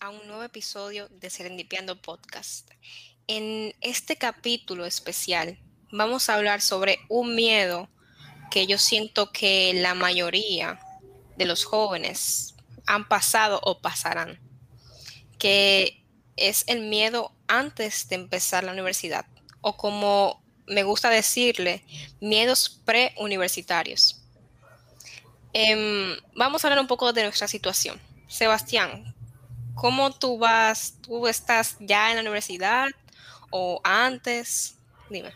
a un nuevo episodio de Serendipiando Podcast. En este capítulo especial vamos a hablar sobre un miedo que yo siento que la mayoría de los jóvenes han pasado o pasarán, que es el miedo antes de empezar la universidad, o como me gusta decirle, miedos preuniversitarios. Eh, vamos a hablar un poco de nuestra situación. Sebastián, ¿cómo tú vas? ¿Tú estás ya en la universidad o antes? Dime.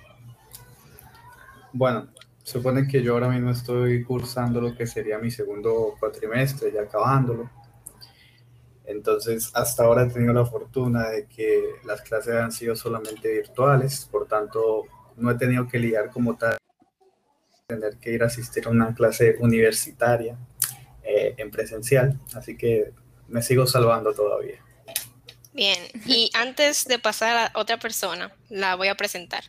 Bueno, supone que yo ahora mismo estoy cursando lo que sería mi segundo cuatrimestre, ya acabándolo. Entonces, hasta ahora he tenido la fortuna de que las clases han sido solamente virtuales, por tanto, no he tenido que lidiar como tal, tener que ir a asistir a una clase universitaria eh, en presencial, así que me sigo salvando todavía. Bien, y antes de pasar a otra persona, la voy a presentar.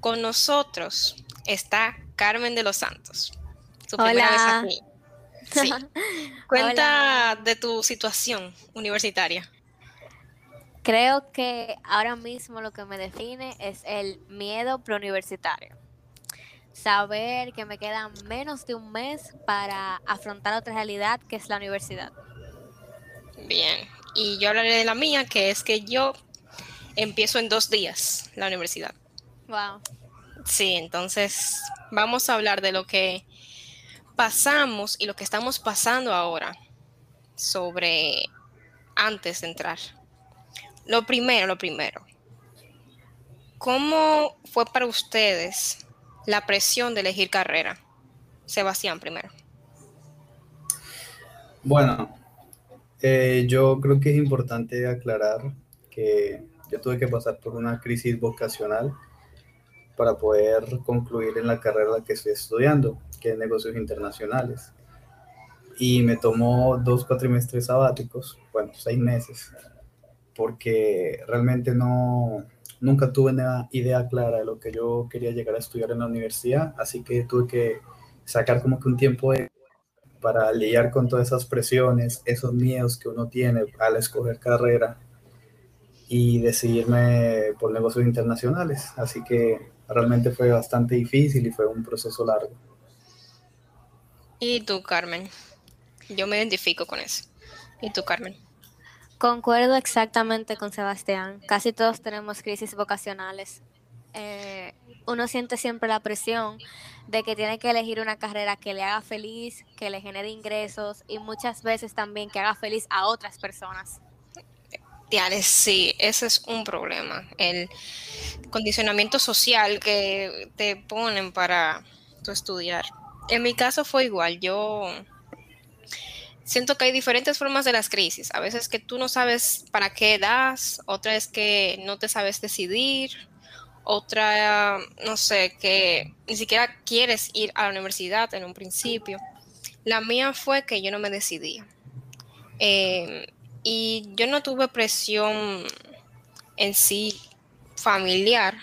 Con nosotros está Carmen de los Santos. Su primera vez aquí. Sí. Cuenta de tu situación universitaria. Creo que ahora mismo lo que me define es el miedo preuniversitario. Saber que me queda menos de un mes para afrontar otra realidad que es la universidad. Bien, y yo hablaré de la mía, que es que yo empiezo en dos días la universidad. Wow. Sí, entonces vamos a hablar de lo que pasamos y lo que estamos pasando ahora sobre antes de entrar. Lo primero, lo primero. ¿Cómo fue para ustedes la presión de elegir carrera? Sebastián primero. Bueno, eh, yo creo que es importante aclarar que yo tuve que pasar por una crisis vocacional para poder concluir en la carrera que estoy estudiando, que es negocios internacionales. Y me tomó dos cuatrimestres sabáticos, bueno, seis meses, porque realmente no, nunca tuve una idea clara de lo que yo quería llegar a estudiar en la universidad, así que tuve que sacar como que un tiempo para lidiar con todas esas presiones, esos miedos que uno tiene al escoger carrera y decidirme por negocios internacionales. Así que realmente fue bastante difícil y fue un proceso largo. ¿Y tú, Carmen? Yo me identifico con eso. ¿Y tú, Carmen? Concuerdo exactamente con Sebastián. Casi todos tenemos crisis vocacionales. Eh, uno siente siempre la presión de que tiene que elegir una carrera que le haga feliz, que le genere ingresos y muchas veces también que haga feliz a otras personas. Sí, ese es un problema. El condicionamiento social que te ponen para tu estudiar. En mi caso fue igual. Yo siento que hay diferentes formas de las crisis. A veces que tú no sabes para qué das, otra es que no te sabes decidir, otra, no sé, que ni siquiera quieres ir a la universidad en un principio. La mía fue que yo no me decidía. Em, y yo no tuve presión en sí familiar,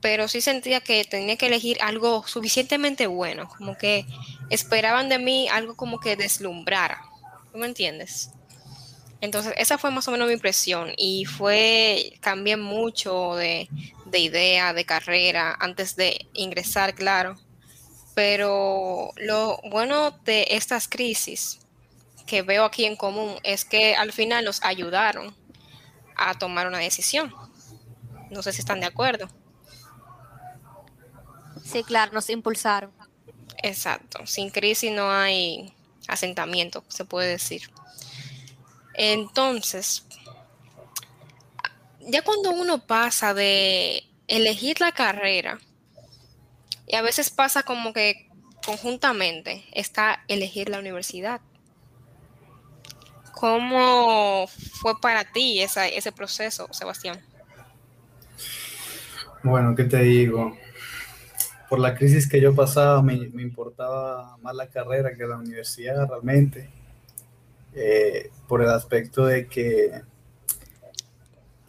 pero sí sentía que tenía que elegir algo suficientemente bueno, como que esperaban de mí algo como que deslumbrara. ¿Tú me entiendes? Entonces, esa fue más o menos mi impresión y fue, cambié mucho de, de idea, de carrera, antes de ingresar, claro. Pero lo bueno de estas crisis que veo aquí en común es que al final nos ayudaron a tomar una decisión. No sé si están de acuerdo. Sí, claro, nos impulsaron. Exacto. Sin crisis no hay asentamiento, se puede decir. Entonces, ya cuando uno pasa de elegir la carrera, y a veces pasa como que conjuntamente está elegir la universidad. ¿Cómo fue para ti ese proceso, Sebastián? Bueno, ¿qué te digo? Por la crisis que yo pasaba, me, importaba más la carrera que la universidad realmente. Eh, por el aspecto de que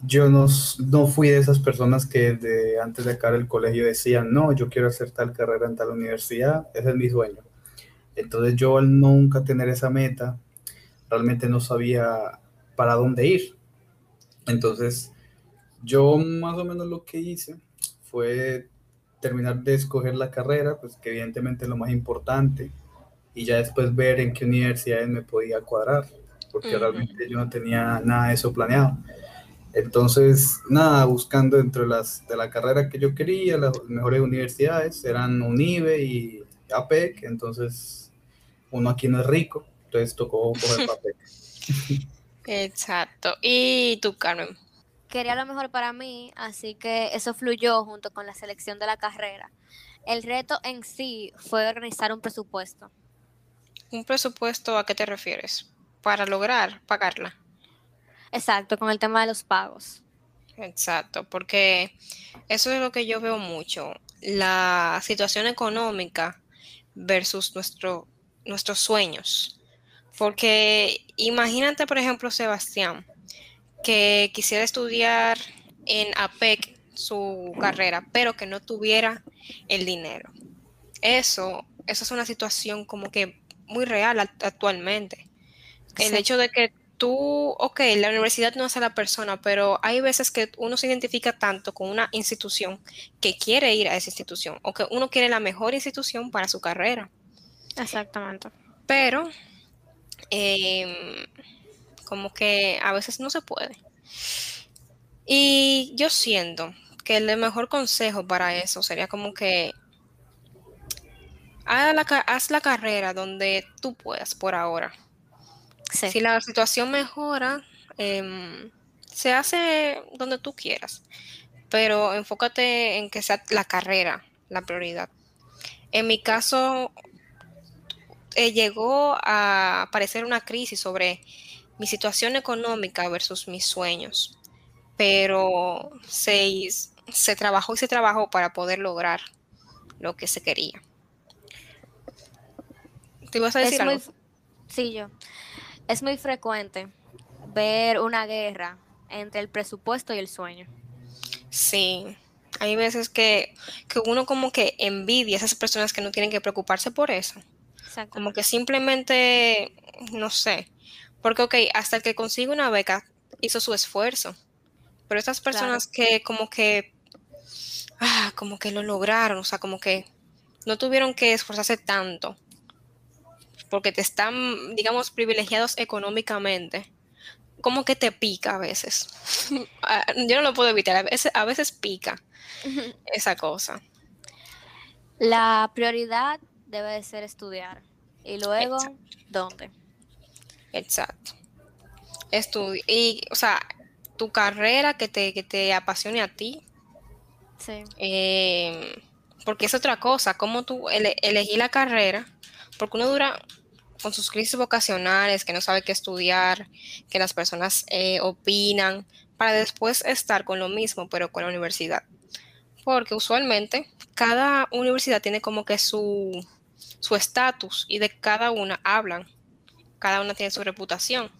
yo no, no, fui de esas personas que de, antes de acabar el colegio decían, no, yo quiero hacer tal carrera en tal universidad, ese es mi sueño. Entonces yo al nunca tener esa meta, realmente no sabía para dónde ir. Entonces, yo más o menos lo que hice fue terminar de escoger la carrera, pues que evidentemente es lo más importante, y ya después ver en qué universidades me podía cuadrar, porque realmente yo no tenía nada de eso planeado. Entonces, nada, buscando dentro de, las, de la carrera que yo quería, las mejores universidades eran UNIBE y APEC, entonces uno aquí no es rico, entonces tocó coger APEC. Exacto. ¿Y tú, Carmen? Quería lo mejor para mí, así que eso fluyó junto con la selección de la carrera. El reto en sí fue organizar un presupuesto. ¿Un presupuesto a qué te refieres? Para lograr pagarla. Exacto, con el tema de los pagos. Exacto, porque eso es lo que yo veo mucho, la situación económica versus nuestro, nuestros sueños. Porque imagínate, por ejemplo, Sebastián, que quisiera estudiar en APEC su carrera, pero que no tuviera el dinero. Eso, eso es una situación como que muy real actualmente. El hecho de que tú, ok, la universidad no hace a la persona, pero hay veces que uno se identifica tanto con una institución que quiere ir a esa institución o que uno quiere la mejor institución para su carrera. Exactamente. Pero, em, como que a veces no se puede. Y yo siento que el mejor consejo para eso sería como que haz la, haz la carrera donde tú puedas por ahora si la situación mejora, em, se hace donde tú quieras, pero enfócate en que sea la carrera la prioridad. En mi caso, eh, llegó a aparecer una crisis sobre mi situación económica versus mis sueños, pero se, se trabajó y se trabajó para poder lograr lo que se quería. ¿Te ibas a decir algo? sí, yo es muy frecuente ver una guerra entre el presupuesto y el sueño. Sí, hay veces que, uno como que envidia a esas personas que no tienen que preocuparse por eso. Como que simplemente, no sé, porque ok, hasta el que consigue una beca hizo su esfuerzo, pero estas personas que como que, ah, como que lo lograron, o sea, como que no tuvieron que esforzarse tanto porque te están, digamos, privilegiados económicamente, como que te pica a veces. Ah, yo no lo puedo evitar, a veces, a veces pica esa cosa. La prioridad debe de ser estudiar. Y luego, ¿dónde? Exacto. Estudio. Y, o sea, tu carrera que te, que te apasione a ti. Sí. Em, porque es otra cosa, como tú elegí la carrera, porque uno dura con sus crisis vocacionales, que no sabe qué estudiar, que las personas eh, opinan, para después estar con lo mismo, pero con la universidad. Porque usualmente cada universidad tiene como que su estatus y de cada una hablan. Cada una tiene su reputación.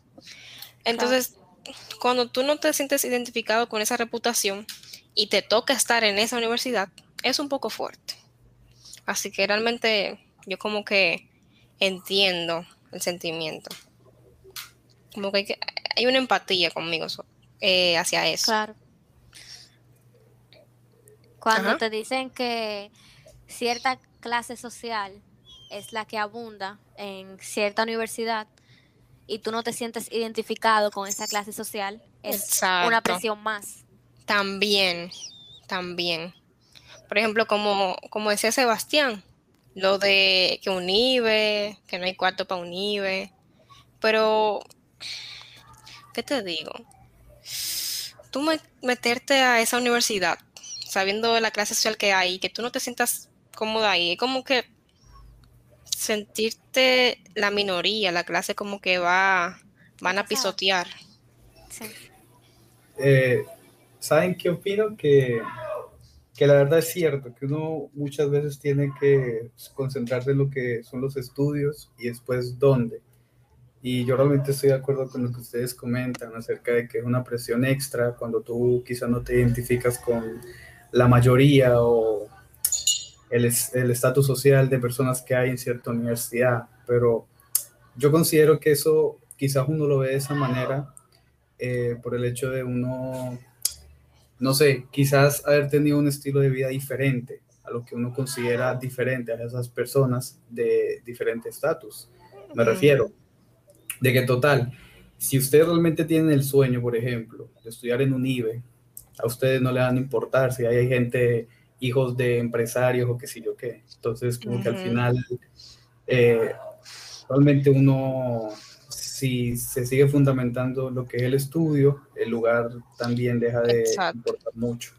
Entonces, cuando tú no te sientes identificado con esa reputación y te toca estar en esa universidad, es un poco fuerte. Así que realmente yo como que entiendo el sentimiento. Como que hay, una empatía conmigo eh, hacia eso. Claro. Cuando te dicen que cierta clase social es la que abunda en cierta universidad y tú no te sientes identificado con esa clase social, es una presión más. También, también. Por ejemplo, como, como decía Sebastián, lo de que un IBE, que no hay cuarto para un IBE, pero, ¿qué te digo? Tú meterte a esa universidad sabiendo la clase social que hay, que tú no te sientas cómoda ahí, es como que sentirte la minoría, la clase como que va, van a pisotear. Eh, ¿Saben qué opino? Que que la verdad es cierto, que uno muchas veces tiene que concentrarse en lo que son los estudios y después dónde. Y yo realmente estoy de acuerdo con lo que ustedes comentan acerca de que es una presión extra cuando tú quizá no te identificas con la mayoría o el estatus social de personas que hay en cierta universidad. Pero yo considero que eso quizás uno lo ve de esa manera eh, por el hecho de uno, no sé, quizás haber tenido un estilo de vida diferente a lo que uno considera diferente a esas personas de diferente estatus. Me refiero, de que total, si ustedes realmente tienen el sueño, por ejemplo, de estudiar en un IBE, a ustedes no le van a importar si hay gente, hijos de empresarios o qué sé yo qué. Entonces, como que al final, eh, realmente uno, si se sigue fundamentando lo que es el estudio, el lugar también deja de importar mucho.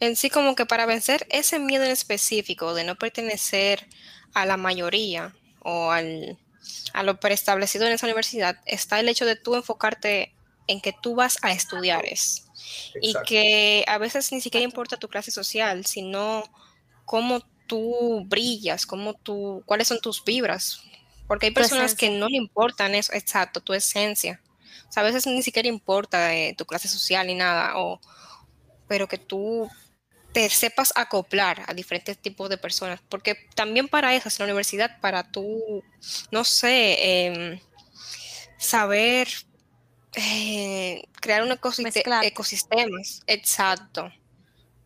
En sí, como que para vencer ese miedo en específico de no pertenecer a la mayoría o al, a lo preestablecido en esa universidad, está el hecho de tú enfocarte en que tú vas a estudiar es. Y que a veces ni siquiera importa tu clase social, sino cómo tú brillas, cómo tú, cuáles son tus vibras. Porque hay personas que no le importan eso, exacto, tu esencia. O sea, a veces ni siquiera importa eh, tu clase social ni nada, o, pero que tú te sepas acoplar a diferentes tipos de personas, porque también para eso es la universidad, para tú, no sé, em, saber eh, crear un ecosistema, ecosistemas, exacto,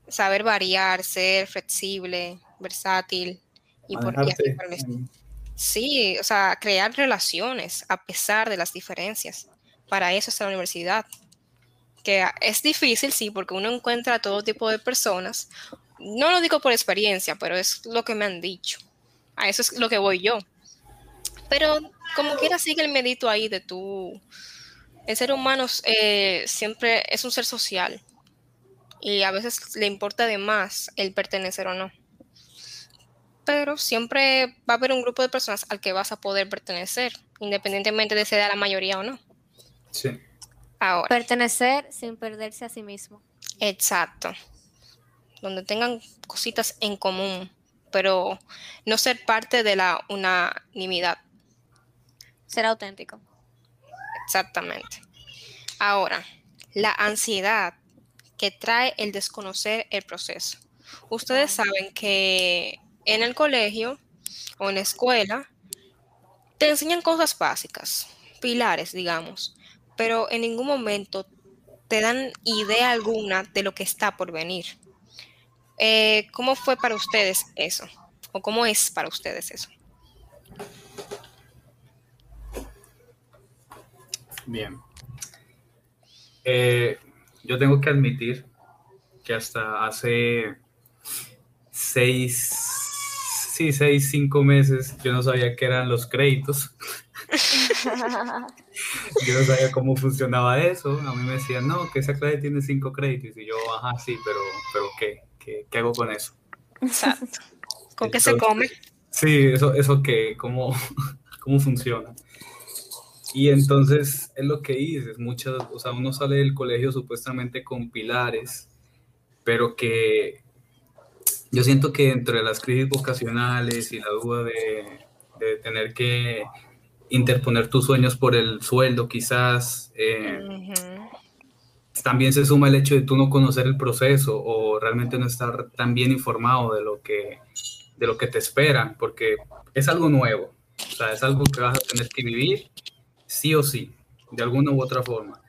saber variar, ser flexible, versátil y por, Sí, o sea, crear relaciones a pesar de las diferencias. Para eso es la universidad que es difícil, sí, porque uno encuentra todo tipo de personas. No lo digo por experiencia, pero es lo que me han dicho. A eso es lo que voy yo. Pero como quiera sigue el medito ahí de tú. El ser humano eh, siempre es un ser social y a veces le importa de más el pertenecer o no. Pero siempre va a haber un grupo de personas al que vas a poder pertenecer, independientemente de ser la mayoría o no. Sí. Pertenecer sin perderse a sí mismo. Exacto. Donde tengan cositas en común, pero no ser parte de la unanimidad. Ser auténtico. Exactamente. Ahora, la ansiedad que trae el desconocer el proceso. Ustedes saben que en el colegio o en la escuela te enseñan cosas básicas, pilares, digamos, pero en ningún momento te dan idea alguna de lo que está por venir. Eh, ¿Cómo fue para ustedes eso? ¿O cómo es para ustedes eso? Bien. Eh, yo tengo que admitir que hasta hace seis, sí, seis, cinco meses yo no sabía qué eran los créditos. yo no sabía cómo funcionaba eso. A mí me decían, no, que esa clase tiene cinco créditos. Y yo, ajá, sí, pero, pero ¿qué? ¿Qué, hago con eso? Exacto. ¿Con qué se come? Sí, eso, eso qué, cómo, cómo funciona. Y entonces es lo que dices, muchas, o sea, uno sale del colegio supuestamente con pilares, pero que yo siento que entre las crisis vocacionales y la duda de, de tener que interponer tus sueños por el sueldo, quizás. Eh, también se suma el hecho de tú no conocer el proceso o realmente no estar tan bien informado de lo que, de lo que te espera, porque es algo nuevo. O sea, es algo que vas a tener que vivir sí o sí, de alguna u otra forma.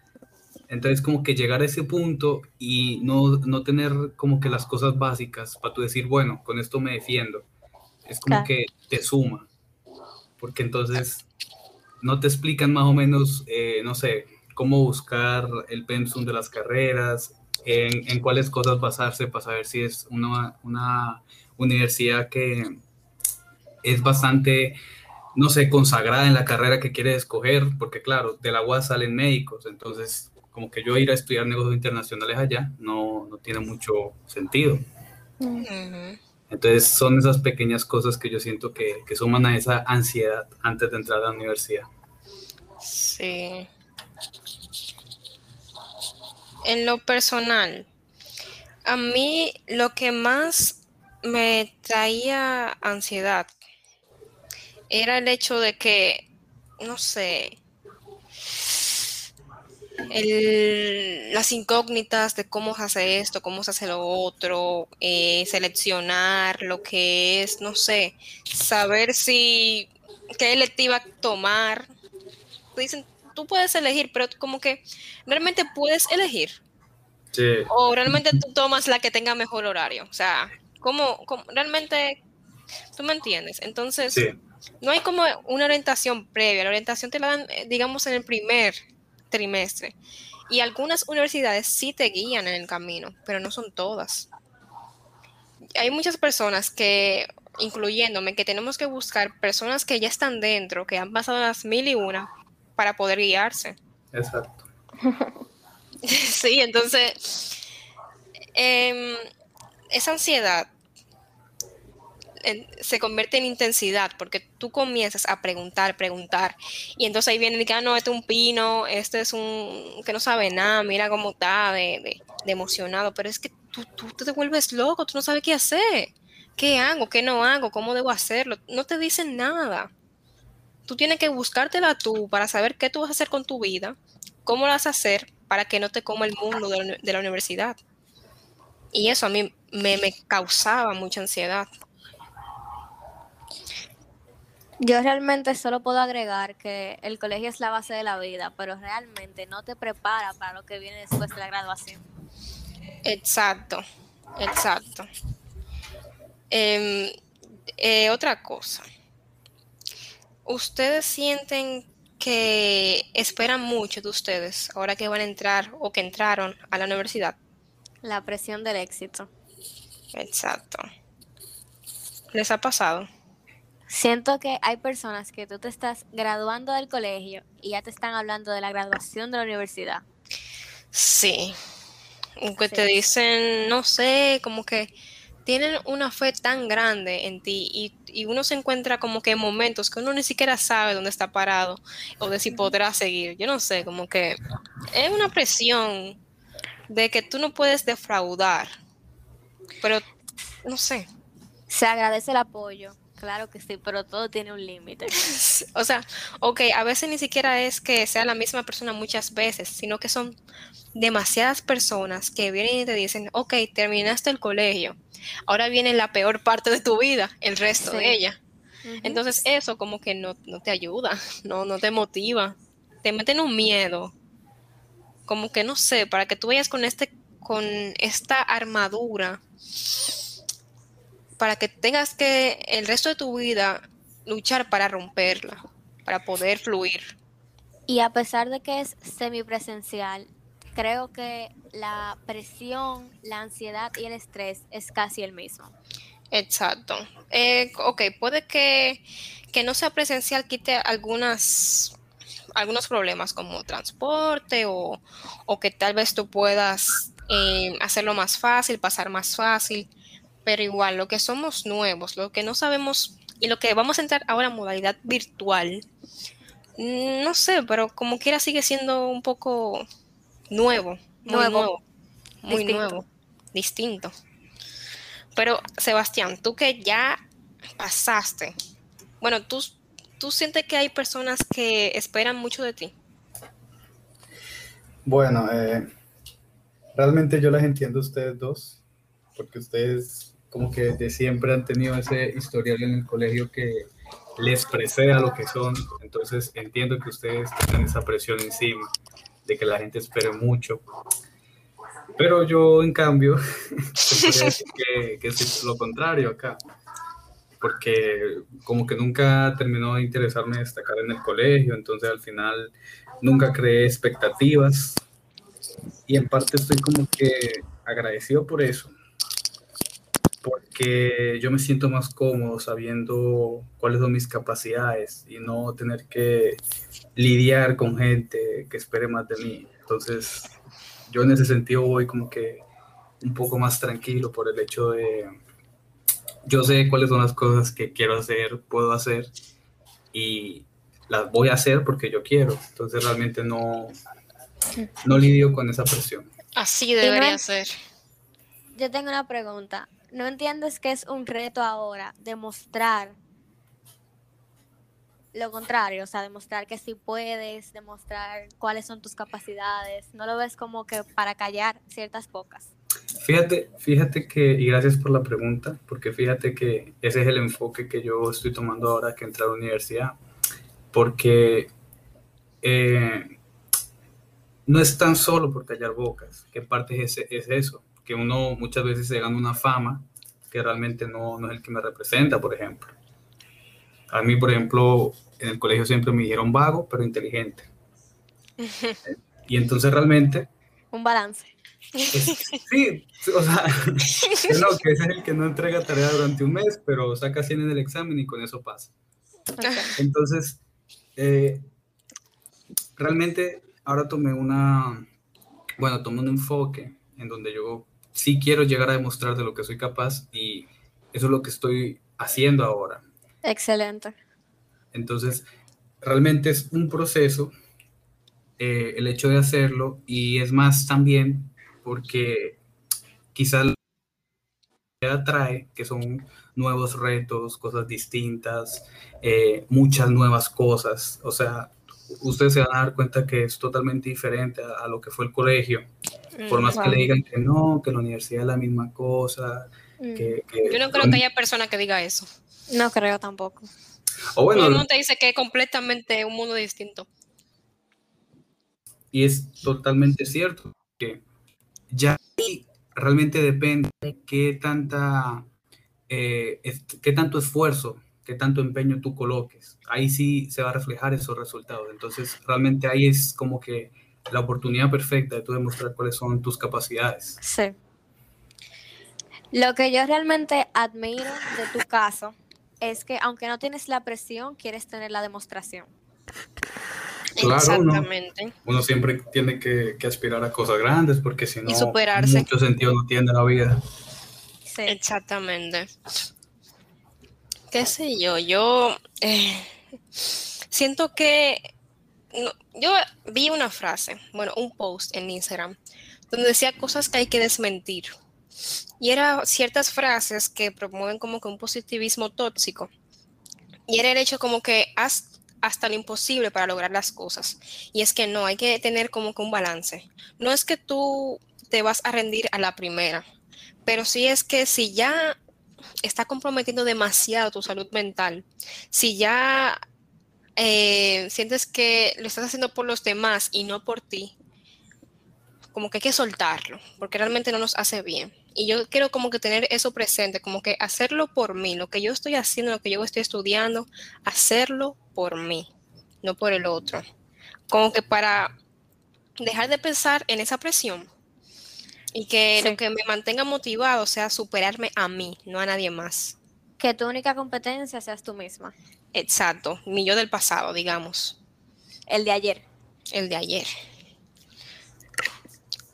Entonces, como que llegar a ese punto y no, no tener como que las cosas básicas para tú decir, bueno, con esto me defiendo, es como que te suma. Porque entonces no te explican más o menos, eh, no sé, cómo buscar el pensum de las carreras, en, cuáles cosas basarse para saber si es una, una universidad que es bastante, no sé, consagrada en la carrera que quieres escoger, porque claro, de la UAS salen médicos, entonces como que yo ir a estudiar negocios internacionales allá no, no tiene mucho sentido. Entonces son esas pequeñas cosas que yo siento que, que, suman a esa ansiedad antes de entrar a la universidad. Sí. En lo personal, a mí lo que más me traía ansiedad era el hecho de que, no sé, las incógnitas de cómo se hace esto, cómo se hace lo otro, eh, seleccionar lo que es, no sé, saber si qué electiva tomar. Dicen tú puedes elegir, pero como que realmente puedes elegir. Sí. O realmente tú tomas la que tenga mejor horario. O sea, como, realmente, tú me entiendes. Entonces, no hay como una orientación previa. La orientación te la dan, eh, digamos, en el primer trimestre. Y algunas universidades sí te guían en el camino, pero no son todas. Hay muchas personas que, incluyéndome, que tenemos que buscar personas que ya están dentro, que han pasado las mil y una, para poder guiarse. Exacto. sí, entonces, em, esa ansiedad se convierte en intensidad porque tú comienzas a preguntar, preguntar y entonces ahí viene y que, ah, no, este es un pino, este es un que no sabe nada, mira cómo está de, emocionado, pero es que tú, tú, te vuelves loco, tú no sabes qué hacer, qué hago, qué no hago, cómo debo hacerlo, no te dicen nada. Tú tienes que buscártela tú para saber qué tú vas a hacer con tu vida, cómo lo vas a hacer para que no te coma el mundo de la, universidad. Y eso a mí me, me causaba mucha ansiedad. Yo realmente solo puedo agregar que el colegio es la base de la vida, pero realmente no te prepara para lo que viene después de la graduación. Exacto, exacto. Em, eh, otra cosa, ¿ustedes sienten que esperan mucho de ustedes ahora que van a entrar o que entraron a la universidad? La presión del éxito. Exacto. ¿Les ha pasado? Siento que hay personas que tú te estás graduando del colegio y ya te están hablando de la graduación de la universidad. Sí. Que te dicen, no sé, como que tienen una fe tan grande en ti y, y, uno se encuentra como que en momentos que uno ni siquiera sabe dónde está parado o de si podrá seguir. Yo no sé, como que es una presión de que tú no puedes defraudar, pero no sé. Se agradece el apoyo, Claro que sí, pero todo tiene un límite. o sea, ok, a veces ni siquiera es que sea la misma persona muchas veces, sino que son demasiadas personas que vienen y te dicen, ok, terminaste el colegio, ahora viene la peor parte de tu vida, el resto de ella. Entonces eso como que no, no, te ayuda, no, no te motiva, te meten un miedo, como que no sé, para que tú vayas con, este, con esta armadura para que tengas que el resto de tu vida luchar para romperla, para poder fluir. Y a pesar de que es semipresencial, creo que la presión, la ansiedad y el estrés es casi el mismo. Exacto. Eh, ok, puede que, no sea presencial quite algunas algunos problemas como transporte o, que tal vez tú puedas eh, hacerlo más fácil, pasar más fácil, pero igual, lo que somos nuevos, lo que no sabemos y lo que vamos a entrar ahora en modalidad virtual, no sé, pero como quiera sigue siendo un poco nuevo, muy nuevo, muy nuevo, distinto. Pero Sebastián, tú que ya pasaste, bueno, tú, tú sientes que hay personas que esperan mucho de ti. Bueno, eh, realmente yo las entiendo ustedes dos, porque ustedes como que de siempre han tenido ese historial en el colegio que les precede a lo que son. Entonces entiendo que ustedes tengan esa presión encima de que la gente espere mucho. Pero yo, en cambio, que es lo contrario acá. Porque como que nunca terminó de interesarme destacar en el colegio, entonces al final nunca creé expectativas. Y en parte estoy como que agradecido por eso, porque yo me siento más cómodo sabiendo cuáles son mis capacidades y no tener que lidiar con gente que espere más de mí. Entonces, yo en ese sentido voy como que un poco más tranquilo por el hecho de, yo sé cuáles son las cosas que quiero hacer, puedo hacer y las voy a hacer porque yo quiero. Entonces, realmente no, no lidio con esa presión. Así debería ser. Yo tengo una pregunta no entiendes que es un reto ahora demostrar lo contrario, o sea, demostrar que sí puedes, demostrar cuáles son tus capacidades, no lo ves como que para callar ciertas pocas. Fíjate, fíjate que, y gracias por la pregunta, porque fíjate que ese es el enfoque que yo estoy tomando ahora que entré a la universidad, porque eh, no es tan solo por callar bocas, que parte es, es eso, que uno muchas veces se gana una fama que realmente no, no es el que me representa, por ejemplo. A mí, por ejemplo, en el colegio siempre me dijeron vago, pero inteligente. y entonces realmente... Un balance. sí, o sea, no, que es el que no entrega tarea durante un mes, pero saca 100 en el examen y con eso pasa. Entonces, eh, realmente ahora tomé una, bueno, tomé un enfoque en donde yo sí quiero llegar a demostrar de lo que soy capaz y eso es lo que estoy haciendo ahora. Excelente. Entonces, realmente es un proceso eh, el hecho de hacerlo y es más también porque quizás atrae que son nuevos retos, cosas distintas, eh, muchas nuevas cosas. O sea, ustedes se van a dar cuenta que es totalmente diferente a lo que fue el colegio. Por más que le digan que no, que la universidad es la misma cosa. Mm. Que, Yo no creo que haya persona que diga eso. No creo tampoco. O bueno, Todo te dice que es completamente un mundo distinto. Y es totalmente cierto que ya realmente depende de qué tanta, eh, qué tanto esfuerzo, qué tanto empeño tú coloques. Ahí sí se va a reflejar esos resultados. Entonces, realmente ahí es como que la oportunidad perfecta de tú demostrar cuáles son tus capacidades. Sí. Lo que yo realmente admiro de tu caso es que aunque no tienes la presión, quieres tener la demostración. Claro, Exactamente. Uno, siempre tiene que, aspirar a cosas grandes porque si no, y superarse. mucho sentido no tiene la vida. Sí. Exactamente. ¿Qué sé yo? Yo eh, siento que yo vi una frase, bueno, un post en Instagram, donde decía cosas que hay que desmentir. Y eran ciertas frases que promueven como que un positivismo tóxico. Y era el hecho como que haz hasta lo imposible para lograr las cosas. Y es que no, hay que tener como que un balance. No es que tú te vas a rendir a la primera, pero sí es que si ya está comprometiendo demasiado tu salud mental, si ya eh, sientes que lo estás haciendo por los demás y no por ti, como que hay que soltarlo, porque realmente no nos hace bien. Y yo quiero como que tener eso presente, como que hacerlo por mí, lo que yo estoy haciendo, lo que yo estoy estudiando, hacerlo por mí, no por el otro. Como que para dejar de pensar en esa presión y que lo que me mantenga motivado sea superarme a mí, no a nadie más. Que tu única competencia seas tú misma. Exacto, mi yo del pasado, digamos. El de ayer. El de ayer.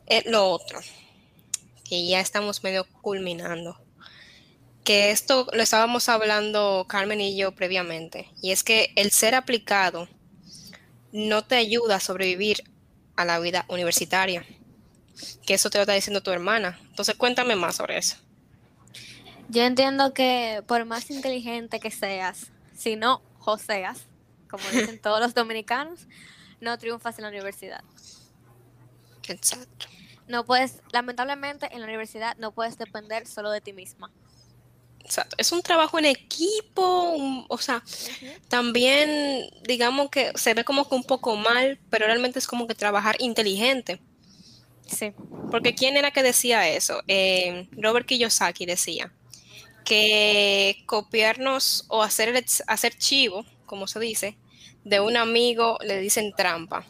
Eh, lo otro, que ya estamos medio culminando, que esto lo estábamos hablando Carmen y yo previamente, y es que el ser aplicado no te ayuda a sobrevivir a la vida universitaria, que eso te lo está diciendo tu hermana. Entonces cuéntame más sobre eso. Yo entiendo que por más inteligente que seas, si no joseas, como dicen todos los dominicanos, no triunfas en la universidad. Exacto. No puedes, lamentablemente en la universidad no puedes depender solo de ti misma. Exacto. Es un trabajo en equipo, o sea, también digamos que se ve como que un poco mal, pero realmente es como que trabajar inteligente. Sí. Porque ¿quién era que decía eso? Eh, Robert Kiyosaki decía, que copiarnos o hacer, hacer chivo, como se dice, de un amigo le dicen trampa.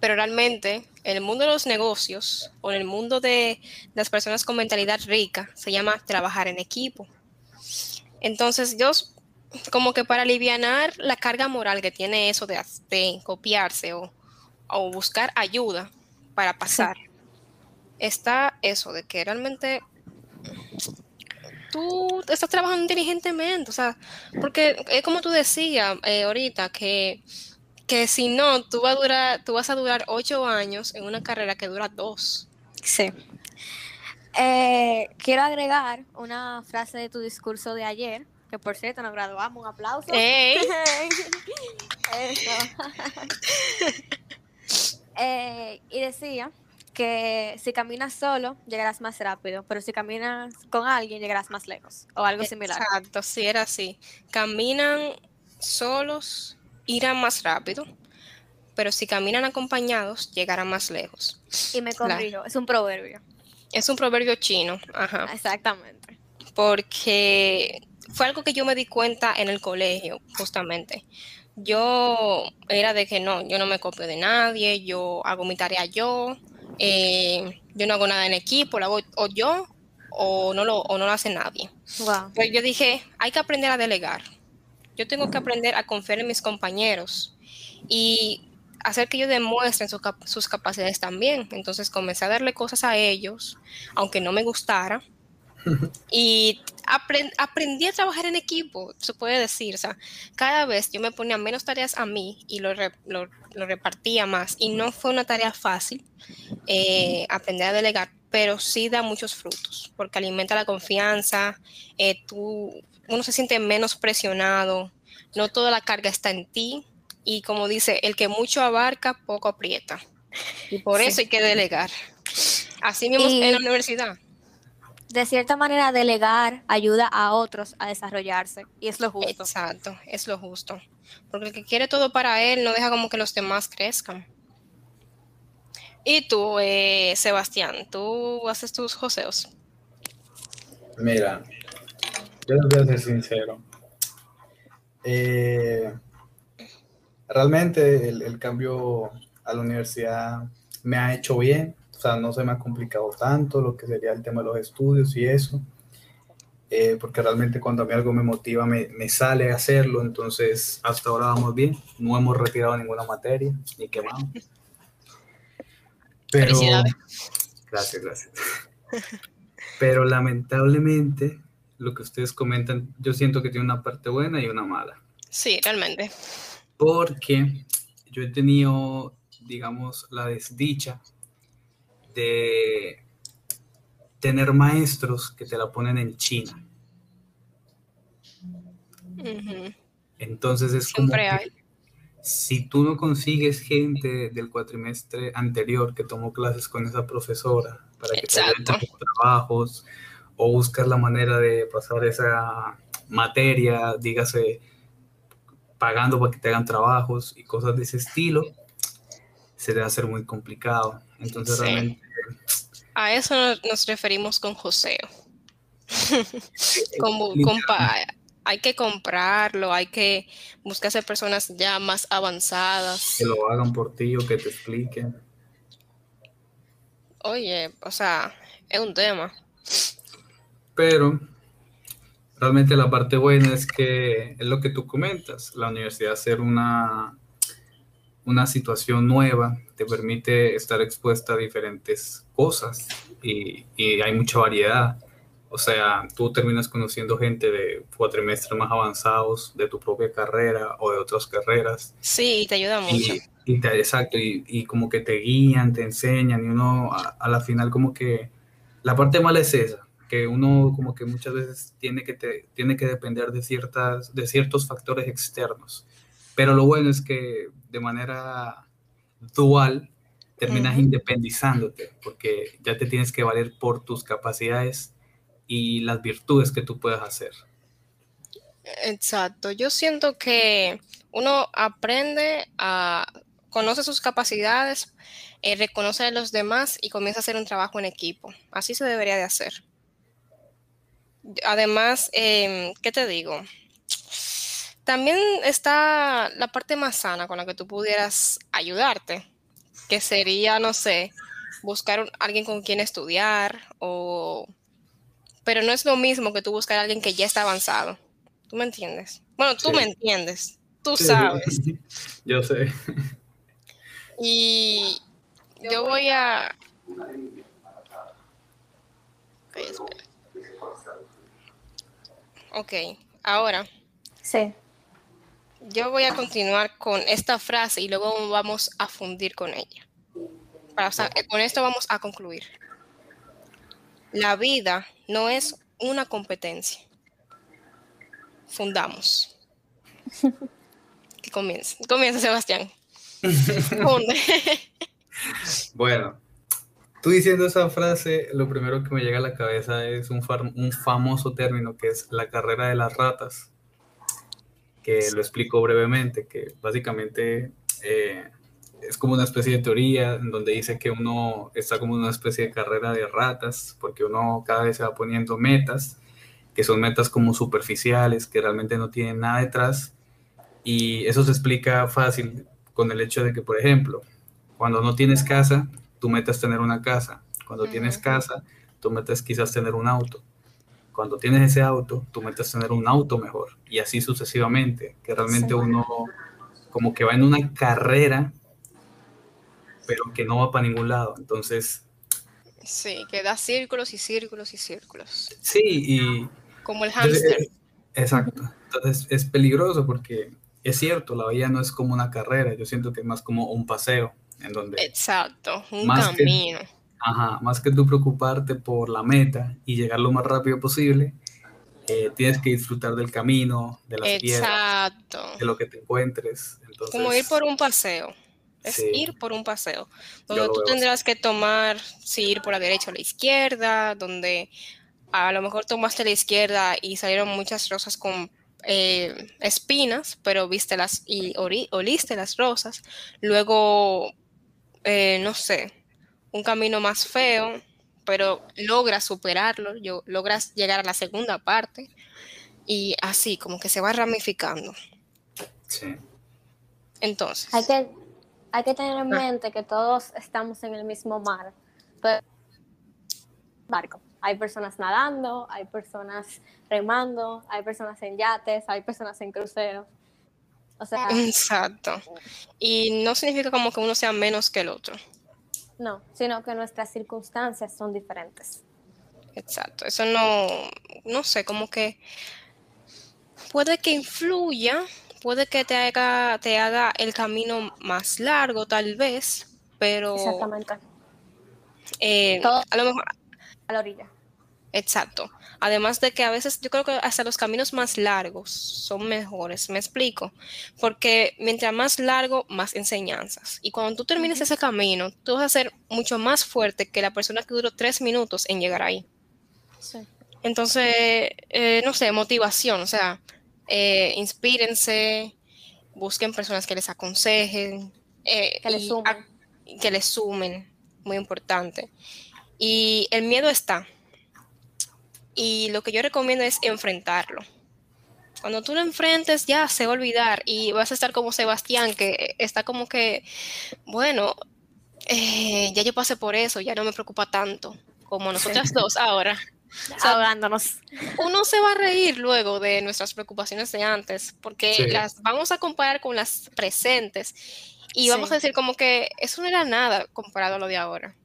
Pero realmente en el mundo de los negocios o en el mundo de las personas con mentalidad rica se llama trabajar en equipo. Entonces yo como que para aliviar la carga moral que tiene eso de, copiarse o, o, buscar ayuda para pasar, está eso de que realmente tú estás trabajando inteligentemente, o sea, porque es como tú decías eh, ahorita, que, que si no, tú, vas a durar, tú vas a durar ocho años en una carrera que dura dos. Sí. Eh, quiero agregar una frase de tu discurso de ayer, que por cierto nos graduamos, un aplauso. Eh, y decía que si caminas solo llegarás más rápido, pero si caminas con alguien llegarás más lejos o algo similar. Exacto, sí era así. Caminan solos, irán más rápido, pero si caminan acompañados, llegarán más lejos. Y me corrijo, es un proverbio. Es un proverbio chino, ajá. Exactamente. Porque fue algo que yo me di cuenta en el colegio, justamente. Yo era de que no, yo no me copio de nadie, yo hago mi tarea yo, eh, yo no hago nada en equipo, lo hago o yo o no lo, o no lo hace nadie. Pero yo dije, hay que aprender a delegar. Yo tengo que aprender a confiar en mis compañeros y hacer que ellos demuestren sus capacidades también. Entonces comencé a darle cosas a ellos, aunque no me gustara. Y aprendí a trabajar en equipo, se puede decir. O sea, cada vez yo me ponía menos tareas a mí y lo, repartía más. Y no fue una tarea fácil eh, aprender a delegar, pero sí da muchos frutos, porque alimenta la confianza, eh, tú, uno se siente menos presionado, no toda la carga está en ti, y como dice, el que mucho abarca, poco aprieta. Y por eso hay que delegar. Así mismo en la universidad. De cierta manera, delegar ayuda a otros a desarrollarse y es lo justo. Exacto, es lo justo. Porque el que quiere todo para él no deja como que los demás crezcan. Y tú, eh, Sebastián, ¿tú haces tus joseos? Mira, yo les voy a ser sincero. Eh, realmente el, cambio a la universidad me ha hecho bien, o sea, no se me ha complicado tanto lo que sería el tema de los estudios y eso, eh, porque realmente cuando a mí algo me motiva me, me, sale a hacerlo, entonces hasta ahora vamos bien, no hemos retirado ninguna materia ni quemado. Pero, Gracias, gracias. Pero lamentablemente lo que ustedes comentan, yo siento que tiene una parte buena y una mala. Sí, realmente porque yo he tenido, digamos, la desdicha de tener maestros que te la ponen en China. Entonces es como que si tú no consigues gente del cuatrimestre anterior que tomó clases con esa profesora para que te hagan trabajos o buscar la manera de pasar esa materia, dígase pagando para que te hagan trabajos y cosas de ese estilo, se debe hacer muy complicado. Entonces realmente... A eso nos referimos con joseo. Como, hay que comprarlo, hay que buscarse personas ya más avanzadas. Que lo hagan por ti o que te expliquen. Oye, o sea, es un tema. Pero realmente la parte buena es que es lo que tú comentas, la universidad ser una, una situación nueva te permite estar expuesta a diferentes cosas y, hay mucha variedad. O sea, tú terminas conociendo gente de cuatrimestres más avanzados de tu propia carrera o de otras carreras. Sí, te ayuda mucho. Y, te, exacto, y, como que te guían, te enseñan y uno a, a la final como que la parte mala es esa, que uno como que muchas veces tiene que, tiene que depender de, ciertas, de ciertos factores externos. Pero lo bueno es que de manera dual terminas independizándote, porque ya te tienes que valer por tus capacidades y las virtudes que tú puedas hacer. Exacto, yo siento que uno aprende a, conoce sus capacidades, eh, reconoce a los demás y comienza a hacer un trabajo en equipo. Así se debería de hacer. Además, em, ¿qué te digo? También está la parte más sana con la que tú pudieras ayudarte, que sería, no sé, buscar a alguien con quien estudiar o... Pero no es lo mismo que tú buscar a alguien que ya está avanzado. ¿Tú me entiendes? Bueno, tú me entiendes. Tú sabes. Yo sé. Y yo voy a... Ok, ahora. Sí. Yo voy a continuar con esta frase y luego vamos a fundir con ella. con esto vamos a concluir. La vida no es una competencia. Fundamos. que comience. Comienza, Sebastián. bueno, Tú diciendo esa frase, lo primero que me llega a la cabeza es un, un famoso término que es la carrera de las ratas, que lo explico brevemente, que básicamente eh, es como una especie de teoría en donde dice que uno está como una especie de carrera de ratas, porque uno cada vez se va poniendo metas, que son metas como superficiales, que realmente no tienen nada detrás, y eso se explica fácil con el hecho de que, por ejemplo, cuando no tienes casa, tu meta es tener una casa. Cuando tienes casa, tu meta es quizás tener un auto. Cuando tienes ese auto, tu meta es tener un auto mejor. Y así sucesivamente, que realmente uno como que va en una carrera, pero que no va para ningún lado. Entonces... Sí, que da círculos y círculos y círculos. Sí, y... Como el hámster. Exacto. Entonces es peligroso porque es cierto, la vida no es como una carrera, yo siento que es más como un paseo, en donde... Exacto, un camino. Ajá, más que tú preocuparte por la meta y llegar lo más rápido posible, eh, tienes que disfrutar del camino, de las Exacto. de lo que te encuentres. como ir por un paseo. Es ir por un paseo, donde tú tendrás que tomar, si ir por la derecha o la izquierda, donde a lo mejor tomaste la izquierda y salieron muchas rosas con eh, espinas, pero viste las y oliste las rosas. Luego, eh, no sé, un camino más feo, pero logras superarlo, yo, logras llegar a la segunda parte y así, como que se va ramificando. Sí. Entonces. Hay que, hay que tener en ah. mente que todos estamos en el mismo mar, pero barco. Hay personas nadando, hay personas remando, hay personas en yates, hay personas en cruceros. O sea, Exacto. Y no significa como que uno sea menos que el otro. No, sino que nuestras circunstancias son diferentes. Exacto. Eso no, no sé, como que puede que influya, puede que te haga, te haga el camino más largo, tal vez, pero. Exactamente. Eh, a lo mejor a la orilla. Exacto. Además de que a veces yo creo que hasta los caminos más largos son mejores, me explico, porque mientras más largo, más enseñanzas. Y cuando tú termines ese camino, tú vas a ser mucho más fuerte que la persona que duró tres minutos en llegar ahí. Sí. Entonces, eh, no sé, motivación, o sea, eh, inspírense, busquen personas que les aconsejen, eh, que les sumen. que les sumen, muy importante. Y el miedo está. Y lo que yo recomiendo es enfrentarlo. Cuando tú lo enfrentes ya se va a olvidar y vas a estar como Sebastián, que está como que, bueno, eh, ya yo pasé por eso, ya no me preocupa tanto como nosotras dos ahora. Ahogándonos. Uno se va a reír luego de nuestras preocupaciones de antes, porque las vamos a comparar con las presentes y vamos a decir como que eso no era nada comparado a lo de ahora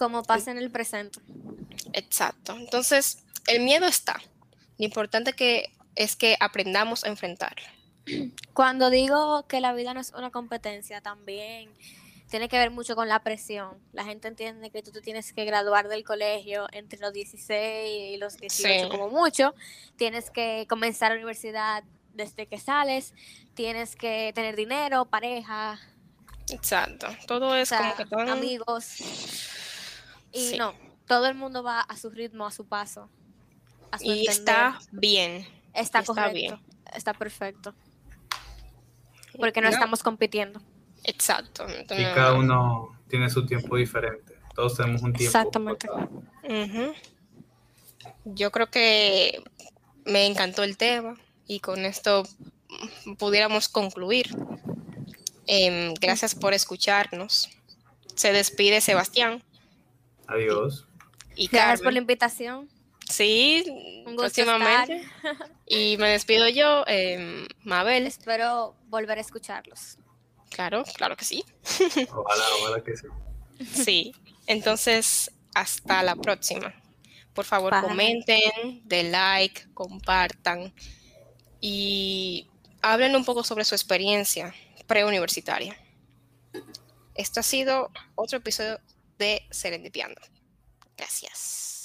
como pasa en el presente. Exacto. Entonces, el miedo está. Lo importante que es que aprendamos a enfrentarlo. Cuando digo que la vida no es una competencia, también tiene que ver mucho con la presión. La gente entiende que tú te tienes que graduar del colegio entre los 16 y los 18 como mucho. Tienes que comenzar la universidad desde que sales. Tienes que tener dinero, pareja. Exacto. Todo es como que todo... amigos. Y no, todo el mundo va a su ritmo, a su paso. Y está bien. Está, correcto. Bien. Está perfecto. Porque no, estamos compitiendo. Exacto. y cada uno tiene su tiempo diferente. Todos tenemos un tiempo. Exactamente. Yo creo que me encantó el tema y con esto pudiéramos concluir. Em, gracias por escucharnos. Se despide Sebastián. Adiós. Y Gracias por la invitación. Sí, Un próximamente. Y me despido yo, em, Mabel. Espero volver a escucharlos. Claro, claro que sí. Ojalá, ojalá que sí. Sí, entonces hasta la próxima. Por favor, comenten, den like, compartan y hablen un poco sobre su experiencia preuniversitaria. Esto ha sido otro episodio de Serendipiando. Gracias.